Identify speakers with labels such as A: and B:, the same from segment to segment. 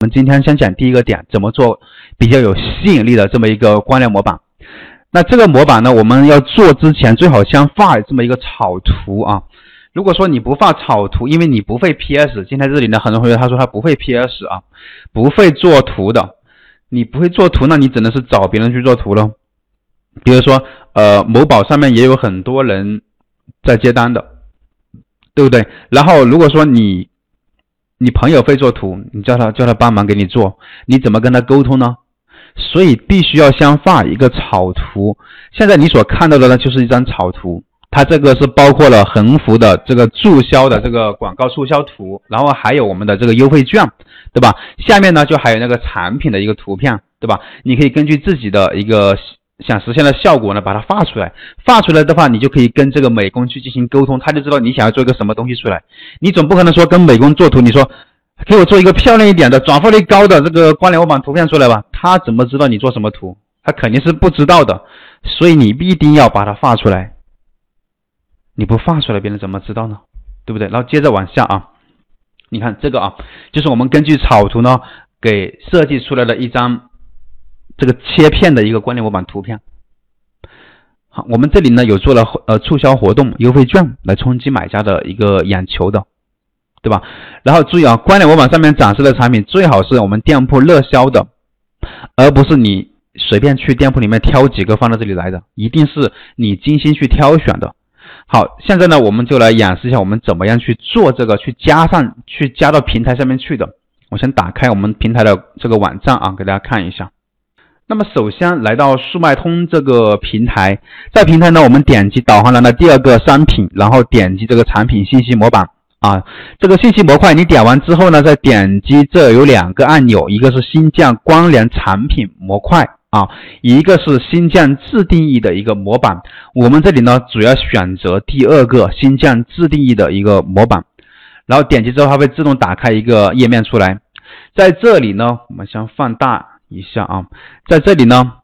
A: 我们今天先讲第一个点，怎么做比较有吸引力的这么一个关联模板。那这个模板呢，我们要做之前最好先画这么一个草图啊。如果说你不画草图，因为你不会 PS，今天这里呢，很多同学他说他不会 PS 啊，不会做图的。你不会做图，那你只能是找别人去做图喽。比如说，呃，某宝上面也有很多人在接单的，对不对？然后如果说你你朋友会做图，你叫他叫他帮忙给你做，你怎么跟他沟通呢？所以必须要先画一个草图。现在你所看到的呢，就是一张草图，它这个是包括了横幅的这个促销的这个广告促销图，然后还有我们的这个优惠券，对吧？下面呢就还有那个产品的一个图片，对吧？你可以根据自己的一个想实现的效果呢，把它画出来。画出来的话，你就可以跟这个美工去进行沟通，他就知道你想要做一个什么东西出来。你总不可能说跟美工做图，你说给我做一个漂亮一点的、转化率高的这个关联模板图片出来吧？他怎么知道你做什么图？他肯定是不知道的。所以你一定要把它画出来。你不画出来，别人怎么知道呢？对不对？然后接着往下啊，你看这个啊，就是我们根据草图呢给设计出来的一张。这个切片的一个关联模板图片，好，我们这里呢有做了呃促销活动优惠券来冲击买家的一个眼球的，对吧？然后注意啊，关联模板上面展示的产品最好是我们店铺热销的，而不是你随便去店铺里面挑几个放到这里来的，一定是你精心去挑选的。好，现在呢我们就来演示一下我们怎么样去做这个，去加上去加到平台上面去的。我先打开我们平台的这个网站啊，给大家看一下。那么首先来到速卖通这个平台，在平台呢，我们点击导航栏的第二个商品，然后点击这个产品信息模板啊，这个信息模块你点完之后呢，再点击这有两个按钮，一个是新建关联产品模块啊，一个是新建自定义的一个模板。我们这里呢，主要选择第二个新建自定义的一个模板，然后点击之后，它会自动打开一个页面出来，在这里呢，我们先放大。一下啊，在这里呢，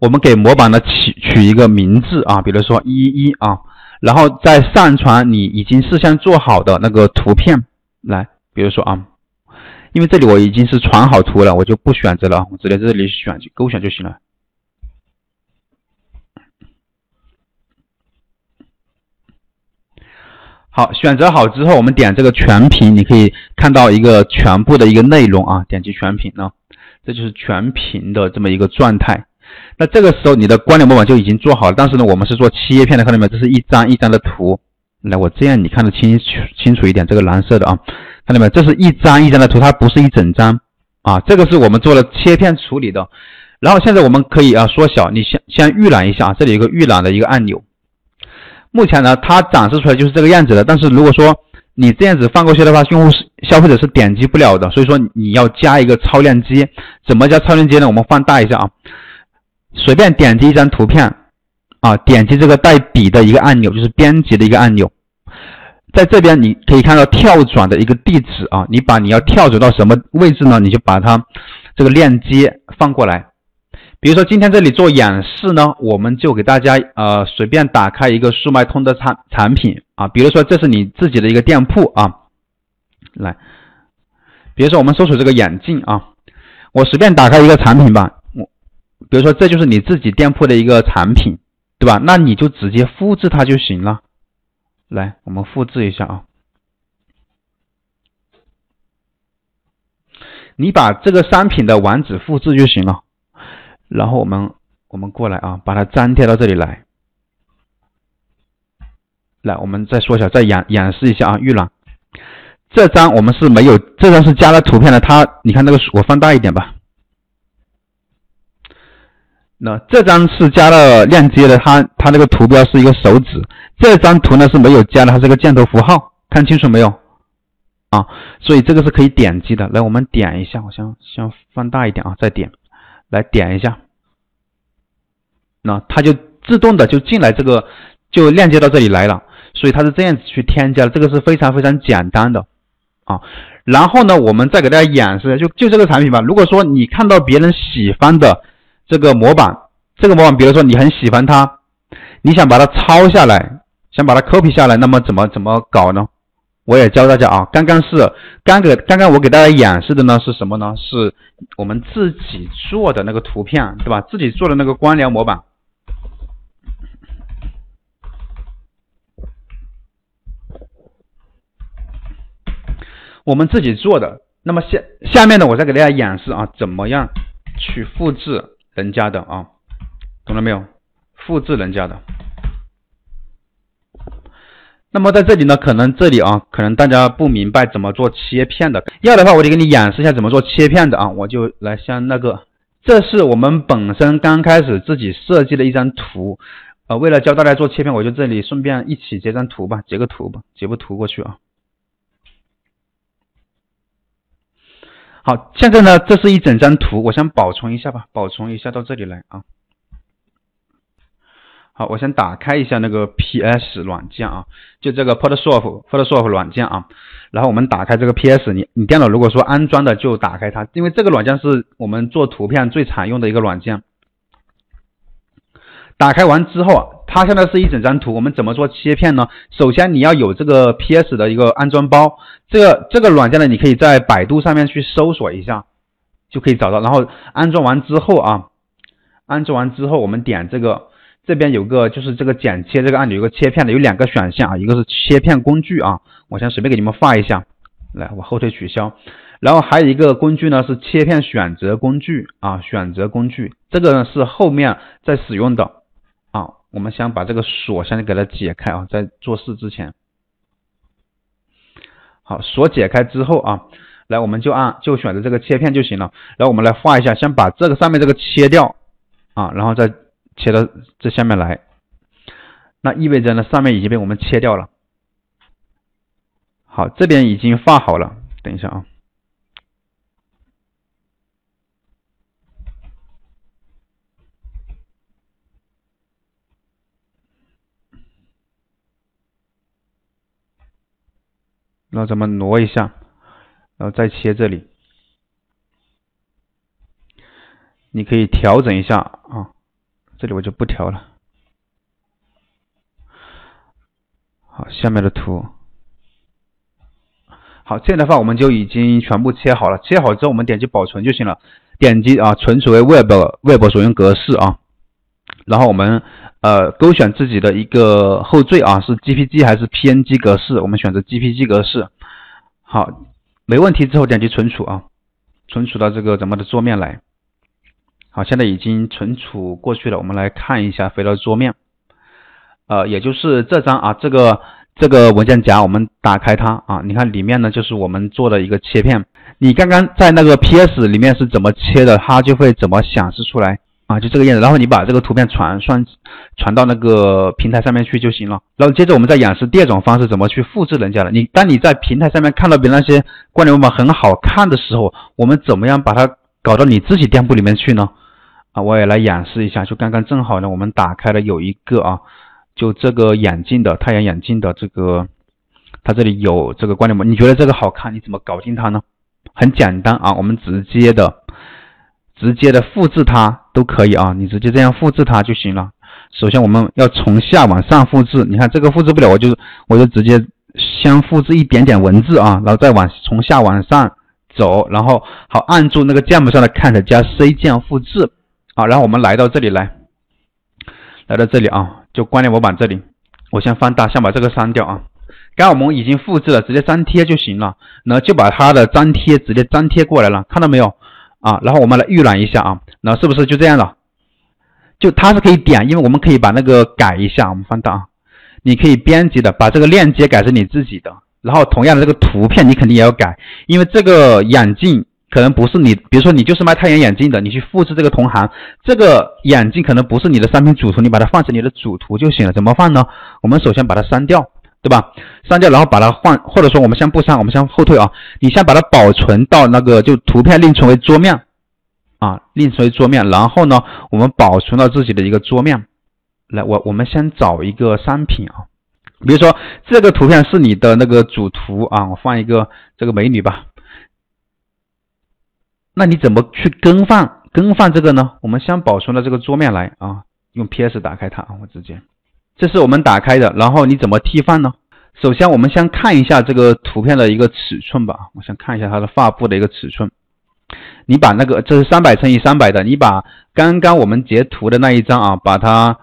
A: 我们给模板呢取取一个名字啊，比如说一一啊，然后再上传你已经事先做好的那个图片来，比如说啊，因为这里我已经是传好图了，我就不选择了，我直接这里选勾选就行了。好，选择好之后，我们点这个全屏，你可以看到一个全部的一个内容啊，点击全屏呢。这就是全屏的这么一个状态，那这个时候你的关联模板就已经做好了。但是呢，我们是做切片的，看到没有？这是一张一张的图。来，我这样你看得清清楚一点，这个蓝色的啊，看到没有？这是一张一张的图，它不是一整张啊。这个是我们做了切片处理的。然后现在我们可以啊缩小，你先先预览一下啊，这里有个预览的一个按钮。目前呢，它展示出来就是这个样子的。但是如果说你这样子放过去的话，用户是消费者是点击不了的，所以说你要加一个超链接。怎么加超链接呢？我们放大一下啊，随便点击一张图片啊，点击这个带笔的一个按钮，就是编辑的一个按钮，在这边你可以看到跳转的一个地址啊，你把你要跳转到什么位置呢？你就把它这个链接放过来。比如说今天这里做演示呢，我们就给大家呃随便打开一个速卖通的产产品啊，比如说这是你自己的一个店铺啊，来，比如说我们搜索这个眼镜啊，我随便打开一个产品吧，我比如说这就是你自己店铺的一个产品，对吧？那你就直接复制它就行了。来，我们复制一下啊，你把这个商品的网址复制就行了。然后我们我们过来啊，把它粘贴到这里来。来，我们再说一下，再演演示一下啊，预览。这张我们是没有，这张是加了图片的。它，你看那个，我放大一点吧。那这张是加了链接的，它它那个图标是一个手指。这张图呢是没有加的，它是个箭头符号，看清楚没有？啊，所以这个是可以点击的。来，我们点一下，我先先放大一点啊，再点。来点一下，那它就自动的就进来，这个就链接到这里来了，所以它是这样子去添加的，这个是非常非常简单的啊。然后呢，我们再给大家演示，就就这个产品吧。如果说你看到别人喜欢的这个模板，这个模板，比如说你很喜欢它，你想把它抄下来，想把它 copy 下来，那么怎么怎么搞呢？我也教大家啊，刚刚是刚给刚刚我给大家演示的呢是什么呢？是我们自己做的那个图片，对吧？自己做的那个光疗模板，我们自己做的。那么下下面呢，我再给大家演示啊，怎么样去复制人家的啊？懂了没有？复制人家的。那么在这里呢，可能这里啊，可能大家不明白怎么做切片的。要的话，我就给你演示一下怎么做切片的啊。我就来像那个，这是我们本身刚开始自己设计的一张图。呃，为了教大家做切片，我就这里顺便一起截张图吧，截个图吧，截个图过去啊。好，现在呢，这是一整张图，我先保存一下吧，保存一下到这里来啊。好，我先打开一下那个 PS 软件啊，就这个 Photoshop Photoshop 软件啊。然后我们打开这个 PS，你你电脑如果说安装的就打开它，因为这个软件是我们做图片最常用的一个软件。打开完之后啊，它现在是一整张图，我们怎么做切片呢？首先你要有这个 PS 的一个安装包，这个这个软件呢，你可以在百度上面去搜索一下，就可以找到。然后安装完之后啊，安装完之后我们点这个。这边有个就是这个剪切这个按钮有个切片的有两个选项啊，一个是切片工具啊，我先随便给你们画一下，来我后退取消，然后还有一个工具呢是切片选择工具啊，选择工具这个呢是后面在使用的，我们先把这个锁先给它解开啊，在做事之前，好锁解开之后啊，来我们就按就选择这个切片就行了，然后我们来画一下，先把这个上面这个切掉啊，然后再。切到这下面来，那意味着呢，上面已经被我们切掉了。好，这边已经画好了。等一下啊，那咱们挪一下，然后再切这里，你可以调整一下啊。这里我就不调了。好，下面的图。好，这样的话我们就已经全部切好了。切好之后，我们点击保存就行了。点击啊，存储为 Web Web 所用格式啊。然后我们呃勾选自己的一个后缀啊，是 JPG 还是 PNG 格式？我们选择 JPG 格式。好，没问题之后点击存储啊，存储到这个咱们的桌面来。好，现在已经存储过去了。我们来看一下，回到桌面，呃，也就是这张啊，这个这个文件夹，我们打开它啊，你看里面呢就是我们做的一个切片。你刚刚在那个 PS 里面是怎么切的，它就会怎么显示出来啊，就这个样子。然后你把这个图片传算传到那个平台上面去就行了。然后接着我们再演示第二种方式，怎么去复制人家的。你当你在平台上面看到别人那些关联模板很好看的时候，我们怎么样把它搞到你自己店铺里面去呢？啊，我也来演示一下，就刚刚正好呢，我们打开了有一个啊，就这个眼镜的太阳眼镜的这个，它这里有这个关联模，你觉得这个好看，你怎么搞定它呢？很简单啊，我们直接的直接的复制它都可以啊，你直接这样复制它就行了。首先我们要从下往上复制，你看这个复制不了，我就我就直接先复制一点点文字啊，然后再往从下往上走，然后好按住那个键盘上的 Ctrl 加 C 键复制。好，然后我们来到这里来，来到这里啊，就关联模板这里，我先放大，先把这个删掉啊。刚我们已经复制了，直接粘贴就行了。然后就把它的粘贴直接粘贴过来了，看到没有啊？然后我们来预览一下啊，然后是不是就这样了？就它是可以点，因为我们可以把那个改一下，我们放大啊，你可以编辑的，把这个链接改成你自己的。然后同样的这个图片你肯定也要改，因为这个眼镜。可能不是你，比如说你就是卖太阳眼镜的，你去复制这个同行，这个眼镜可能不是你的商品主图，你把它放成你的主图就行了。怎么放呢？我们首先把它删掉，对吧？删掉，然后把它换，或者说我们先不删，我们先后退啊。你先把它保存到那个就图片另存为桌面啊，另存为桌面，然后呢，我们保存到自己的一个桌面。来，我我们先找一个商品啊，比如说这个图片是你的那个主图啊，我放一个这个美女吧。那你怎么去更换更换这个呢？我们先保存到这个桌面来啊，用 PS 打开它啊，我直接，这是我们打开的。然后你怎么替换呢？首先我们先看一下这个图片的一个尺寸吧，我先看一下它的发布的一个尺寸。你把那个这是三百乘以三百的，你把刚刚我们截图的那一张啊，把它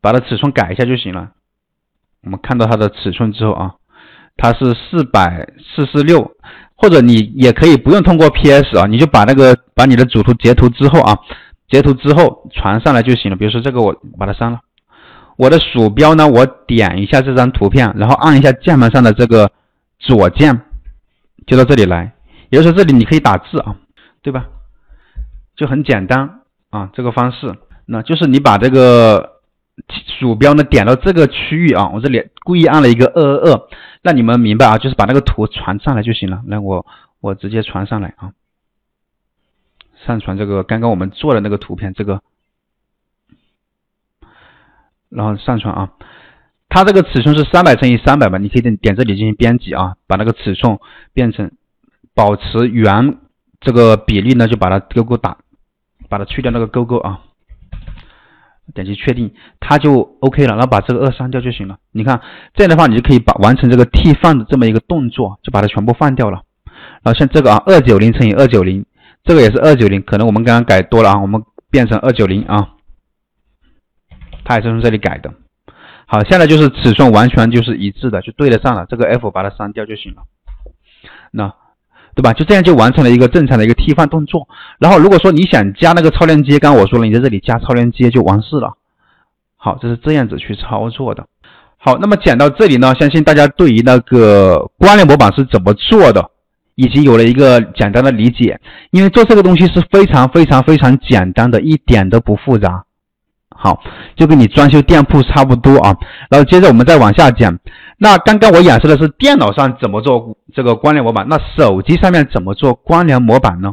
A: 把它尺寸改一下就行了。我们看到它的尺寸之后啊，它是四百四十六，或者你也可以不用通过 PS 啊，你就把那个把你的主图截图之后啊，截图之后传上来就行了。比如说这个我把它删了，我的鼠标呢，我点一下这张图片，然后按一下键盘上的这个左键，就到这里来。也就是说这里你可以打字啊。对吧？就很简单啊，这个方式，那就是你把这个鼠标呢点到这个区域啊，我这里故意按了一个二二二，让你们明白啊，就是把那个图传上来就行了。那我我直接传上来啊，上传这个刚刚我们做的那个图片，这个，然后上传啊，它这个尺寸是三百乘以三百吧，你可以点点这里进行编辑啊，把那个尺寸变成保持原。这个比例呢，就把它勾勾打，把它去掉那个勾勾啊，点击确定，它就 OK 了，然后把这个二删掉就行了。你看这样的话，你就可以把完成这个替换的这么一个动作，就把它全部换掉了。然后像这个啊，二九零乘以二九零，这个也是二九零，可能我们刚刚改多了啊，我们变成二九零啊，它也是从这里改的。好，现在就是尺寸完全就是一致的，就对得上了。这个 F 把它删掉就行了。那。对吧？就这样就完成了一个正常的一个替换动作。然后如果说你想加那个超链接，刚刚我说了，你在这里加超链接就完事了。好，这是这样子去操作的。好，那么讲到这里呢，相信大家对于那个关联模板是怎么做的，已经有了一个简单的理解。因为做这个东西是非常非常非常简单的，一点都不复杂。好，就跟你装修店铺差不多啊。然后接着我们再往下讲。那刚刚我演示的是电脑上怎么做这个关联模板，那手机上面怎么做关联模板呢？